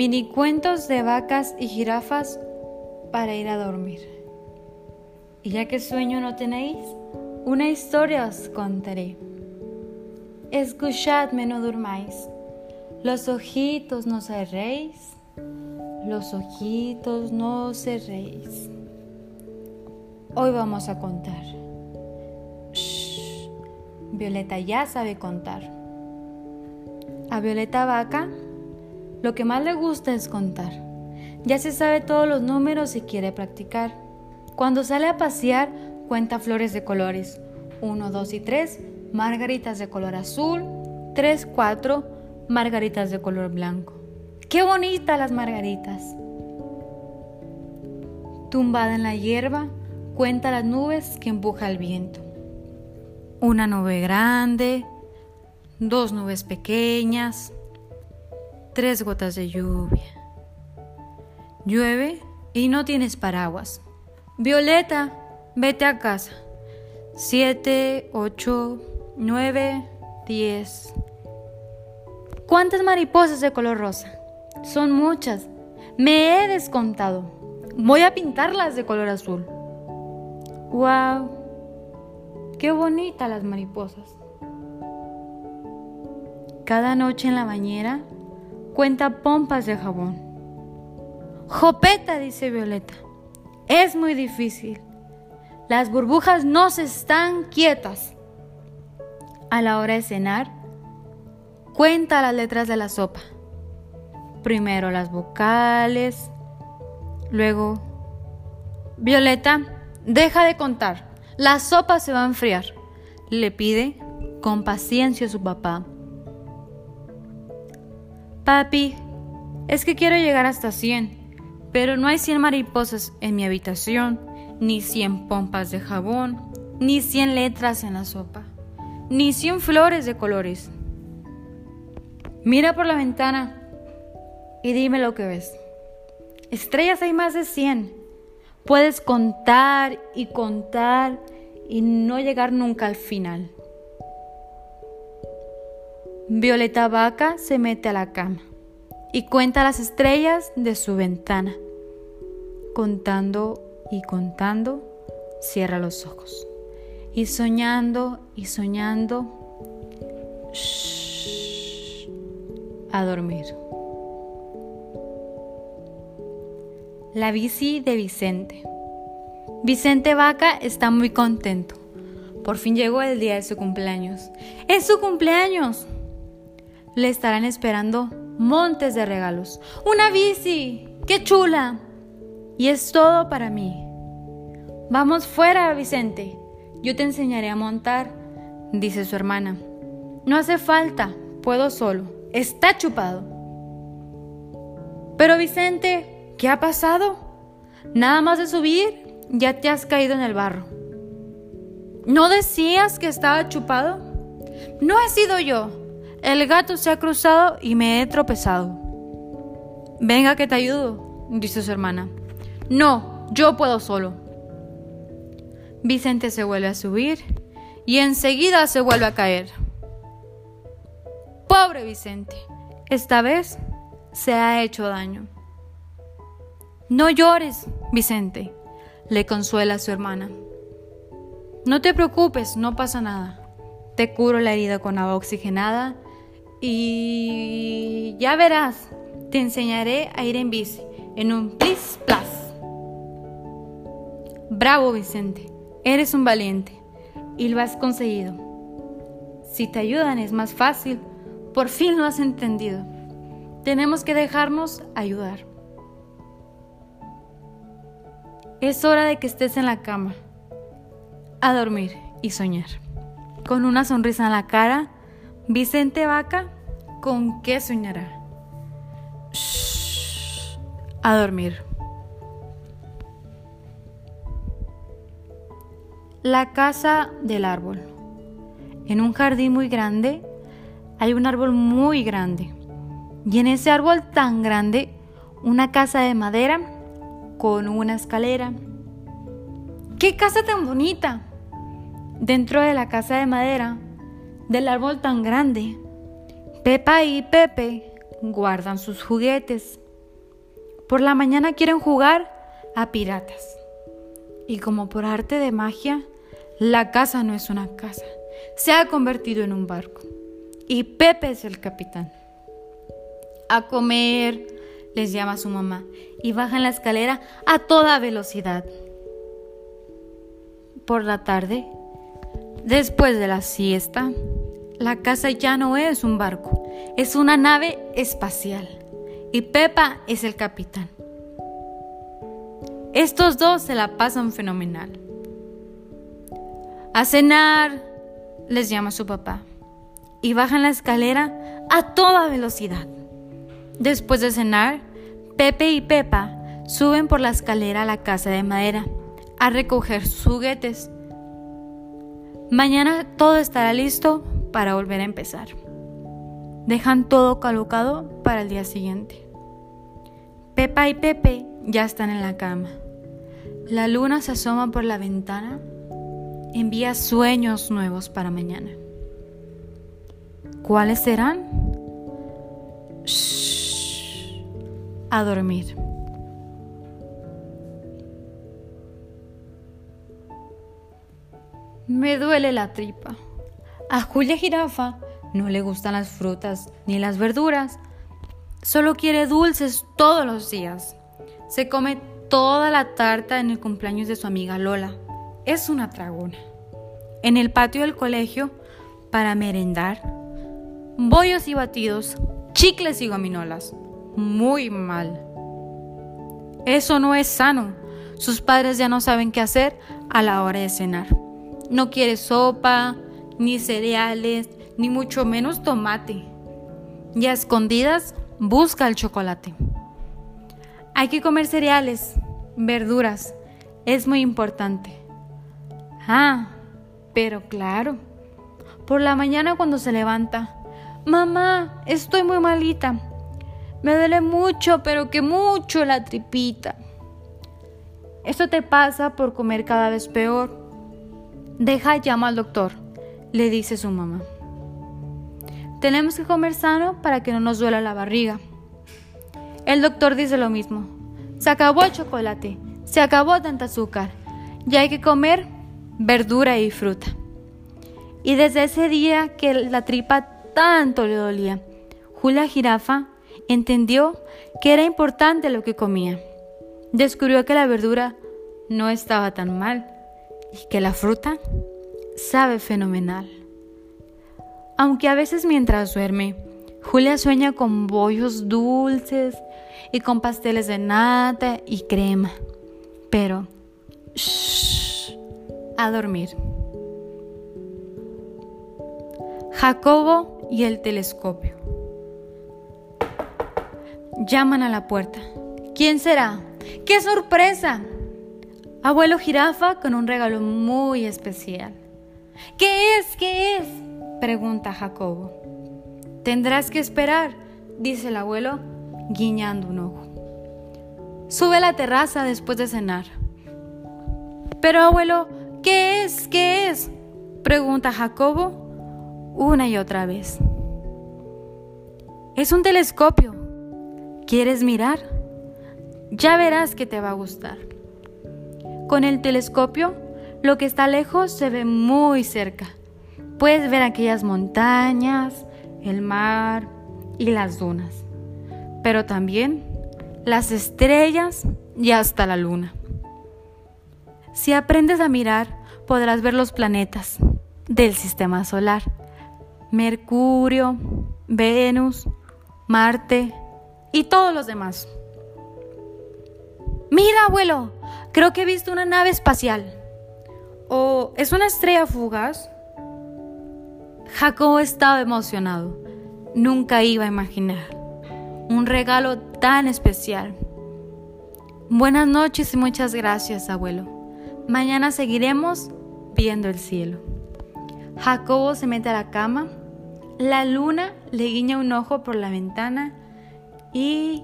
Mini cuentos de vacas y jirafas para ir a dormir. Y ya que sueño no tenéis, una historia os contaré. Escuchadme, no durmáis, los ojitos no cerréis, los ojitos no cerréis. Hoy vamos a contar. Violeta ya sabe contar. A Violeta Vaca lo que más le gusta es contar. Ya se sabe todos los números y quiere practicar. Cuando sale a pasear, cuenta flores de colores. 1, 2 y 3, margaritas de color azul. 3, 4, margaritas de color blanco. ¡Qué bonitas las margaritas! Tumbada en la hierba, cuenta las nubes que empuja el viento. Una nube grande, dos nubes pequeñas, tres gotas de lluvia. Llueve y no tienes paraguas. Violeta, vete a casa. Siete, ocho, nueve, diez. ¿Cuántas mariposas de color rosa? Son muchas. Me he descontado. Voy a pintarlas de color azul. ¡Wow! ¡Qué bonitas las mariposas! Cada noche en la bañera cuenta pompas de jabón. Jopeta, dice Violeta, es muy difícil. Las burbujas no se están quietas. A la hora de cenar, cuenta las letras de la sopa. Primero las vocales, luego... Violeta, deja de contar. La sopa se va a enfriar. Le pide con paciencia a su papá. Papi, es que quiero llegar hasta 100, pero no hay 100 mariposas en mi habitación, ni 100 pompas de jabón, ni 100 letras en la sopa, ni 100 flores de colores. Mira por la ventana y dime lo que ves. Estrellas hay más de 100. Puedes contar y contar y no llegar nunca al final. Violeta Vaca se mete a la cama y cuenta las estrellas de su ventana. Contando y contando, cierra los ojos. Y soñando y soñando, a dormir. La bici de Vicente. Vicente Vaca está muy contento. Por fin llegó el día de su cumpleaños. ¡Es su cumpleaños! Le estarán esperando montes de regalos. ¡Una bici! ¡Qué chula! Y es todo para mí. Vamos fuera, Vicente. Yo te enseñaré a montar, dice su hermana. No hace falta, puedo solo. Está chupado. Pero Vicente, ¿qué ha pasado? Nada más de subir, ya te has caído en el barro. ¿No decías que estaba chupado? No he sido yo, el gato se ha cruzado y me he tropezado. Venga que te ayudo, dice su hermana. No, yo puedo solo. Vicente se vuelve a subir y enseguida se vuelve a caer. Pobre Vicente, esta vez se ha hecho daño. No llores, Vicente, le consuela a su hermana. No te preocupes, no pasa nada. Te curo la herida con agua oxigenada y ya verás, te enseñaré a ir en bici, en un plis plas. Bravo Vicente, eres un valiente y lo has conseguido. Si te ayudan es más fácil, por fin lo has entendido. Tenemos que dejarnos ayudar. Es hora de que estés en la cama, a dormir y soñar. Con una sonrisa en la cara, Vicente Vaca, ¿con qué soñará? a dormir. La casa del árbol. En un jardín muy grande hay un árbol muy grande. Y en ese árbol tan grande, una casa de madera con una escalera. ¡Qué casa tan bonita! Dentro de la casa de madera del árbol tan grande. Pepa y Pepe guardan sus juguetes. Por la mañana quieren jugar a piratas. Y como por arte de magia, la casa no es una casa, se ha convertido en un barco. Y Pepe es el capitán. A comer, les llama su mamá, y bajan la escalera a toda velocidad. Por la tarde, después de la siesta, la casa ya no es un barco, es una nave espacial. Y Pepa es el capitán. Estos dos se la pasan fenomenal. A cenar, les llama su papá, y bajan la escalera a toda velocidad. Después de cenar, Pepe y Pepa suben por la escalera a la casa de madera a recoger sus juguetes. Mañana todo estará listo para volver a empezar. Dejan todo colocado para el día siguiente. Pepa y Pepe ya están en la cama. La luna se asoma por la ventana, envía sueños nuevos para mañana. ¿Cuáles serán? Shh, a dormir. Me duele la tripa. A Julia Jirafa no le gustan las frutas ni las verduras. Solo quiere dulces todos los días. Se come toda la tarta en el cumpleaños de su amiga Lola. Es una tragona. En el patio del colegio, para merendar, bollos y batidos, chicles y gominolas. Muy mal. Eso no es sano. Sus padres ya no saben qué hacer a la hora de cenar. No quiere sopa, ni cereales, ni mucho menos tomate. Y a escondidas busca el chocolate. Hay que comer cereales, verduras. Es muy importante. Ah, pero claro. Por la mañana cuando se levanta. Mamá, estoy muy malita. Me duele mucho, pero que mucho la tripita. Esto te pasa por comer cada vez peor. Deja, llama al doctor, le dice su mamá. Tenemos que comer sano para que no nos duela la barriga. El doctor dice lo mismo. Se acabó el chocolate, se acabó tanta azúcar. Ya hay que comer verdura y fruta. Y desde ese día que la tripa tanto le dolía, Julia Jirafa entendió que era importante lo que comía. Descubrió que la verdura no estaba tan mal y que la fruta sabe fenomenal. Aunque a veces mientras duerme, Julia sueña con bollos dulces y con pasteles de nata y crema. Pero, shh, a dormir. Jacobo y el telescopio. Llaman a la puerta. ¿Quién será? ¡Qué sorpresa! Abuelo jirafa con un regalo muy especial. ¿Qué es? ¿Qué es? pregunta Jacobo. Tendrás que esperar, dice el abuelo, guiñando un ojo. Sube a la terraza después de cenar. Pero abuelo, ¿qué es? ¿Qué es? pregunta Jacobo una y otra vez. Es un telescopio. ¿Quieres mirar? Ya verás que te va a gustar. Con el telescopio, lo que está lejos se ve muy cerca. Puedes ver aquellas montañas, el mar y las dunas, pero también las estrellas y hasta la luna. Si aprendes a mirar, podrás ver los planetas del sistema solar. Mercurio, Venus, Marte y todos los demás. Mira, abuelo, creo que he visto una nave espacial. ¿O es una estrella fugaz? Jacobo estaba emocionado. Nunca iba a imaginar un regalo tan especial. Buenas noches y muchas gracias, abuelo. Mañana seguiremos viendo el cielo. Jacobo se mete a la cama. La luna le guiña un ojo por la ventana y...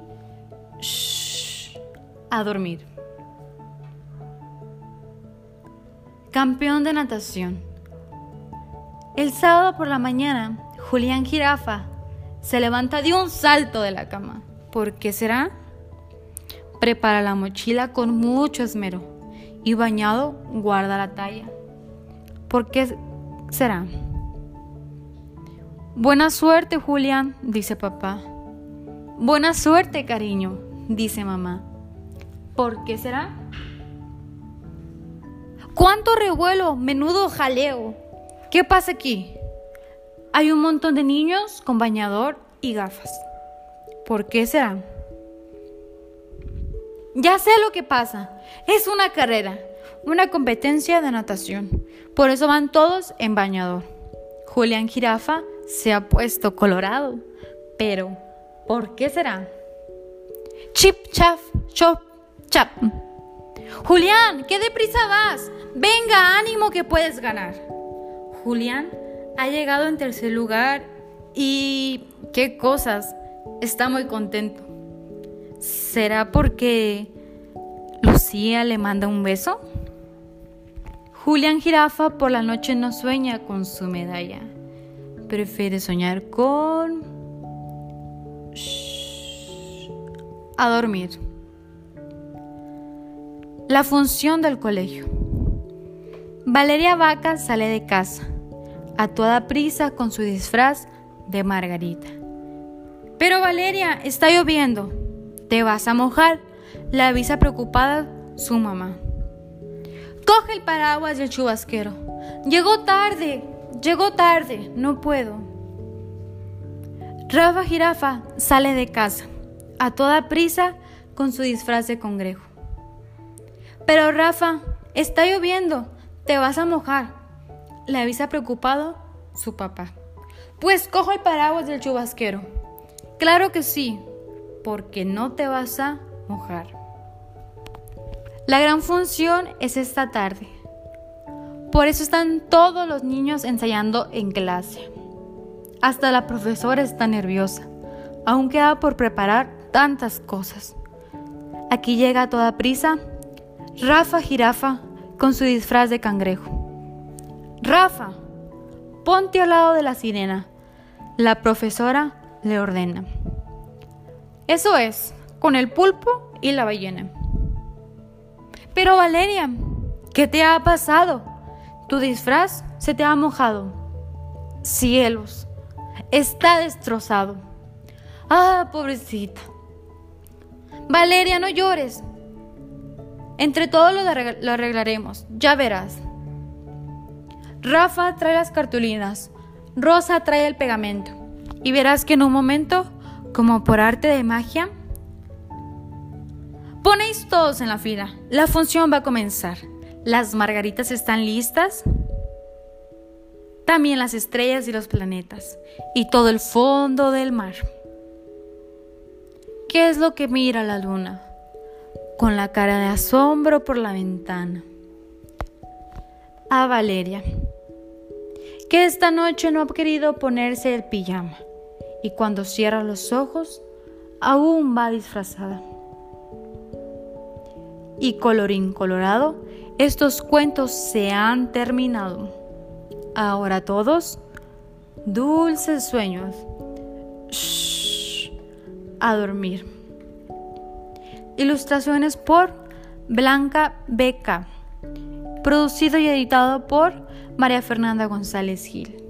Shh, a dormir. Campeón de natación. El sábado por la mañana, Julián Jirafa se levanta de un salto de la cama. ¿Por qué será? prepara la mochila con mucho esmero y bañado guarda la talla. ¿Por qué será? Buena suerte, Julián, dice papá. Buena suerte, cariño, dice mamá. ¿Por qué será? ¿Cuánto revuelo? Menudo jaleo. ¿Qué pasa aquí? Hay un montón de niños con bañador y gafas. ¿Por qué será? Ya sé lo que pasa. Es una carrera, una competencia de natación. Por eso van todos en bañador. Julián Jirafa se ha puesto colorado. Pero, ¿por qué será? Chip, chaf, chop, chap. Julián, ¿qué deprisa vas? Venga, ánimo que puedes ganar. Julián ha llegado en tercer lugar y qué cosas, está muy contento. ¿Será porque Lucía le manda un beso? Julián Jirafa por la noche no sueña con su medalla. Prefiere soñar con... A dormir. La función del colegio. Valeria Vaca sale de casa, a toda prisa con su disfraz de Margarita. Pero Valeria, está lloviendo. Te vas a mojar, le avisa preocupada su mamá. Coge el paraguas del chubasquero. Llegó tarde, llegó tarde, no puedo. Rafa Jirafa sale de casa, a toda prisa con su disfraz de congrejo. Pero Rafa, está lloviendo, te vas a mojar, le avisa preocupado su papá. Pues cojo el paraguas del chubasquero. Claro que sí, porque no te vas a mojar. La gran función es esta tarde. Por eso están todos los niños ensayando en clase. Hasta la profesora está nerviosa. Aún queda por preparar tantas cosas. Aquí llega a toda prisa Rafa Jirafa con su disfraz de cangrejo. Rafa, ponte al lado de la sirena. La profesora le ordena. Eso es, con el pulpo y la ballena. Pero Valeria, ¿qué te ha pasado? Tu disfraz se te ha mojado. Cielos, está destrozado. Ah, pobrecita. Valeria, no llores. Entre todos lo arreglaremos, ya verás. Rafa trae las cartulinas, Rosa trae el pegamento. Y verás que en un momento, como por arte de magia, ponéis todos en la fila. La función va a comenzar. Las margaritas están listas. También las estrellas y los planetas. Y todo el fondo del mar. ¿Qué es lo que mira la luna? Con la cara de asombro por la ventana. A Valeria que esta noche no ha querido ponerse el pijama y cuando cierra los ojos aún va disfrazada. Y colorín colorado, estos cuentos se han terminado. Ahora todos, dulces sueños. Shh, a dormir. Ilustraciones por Blanca Beca. Producido y editado por María Fernanda González Gil.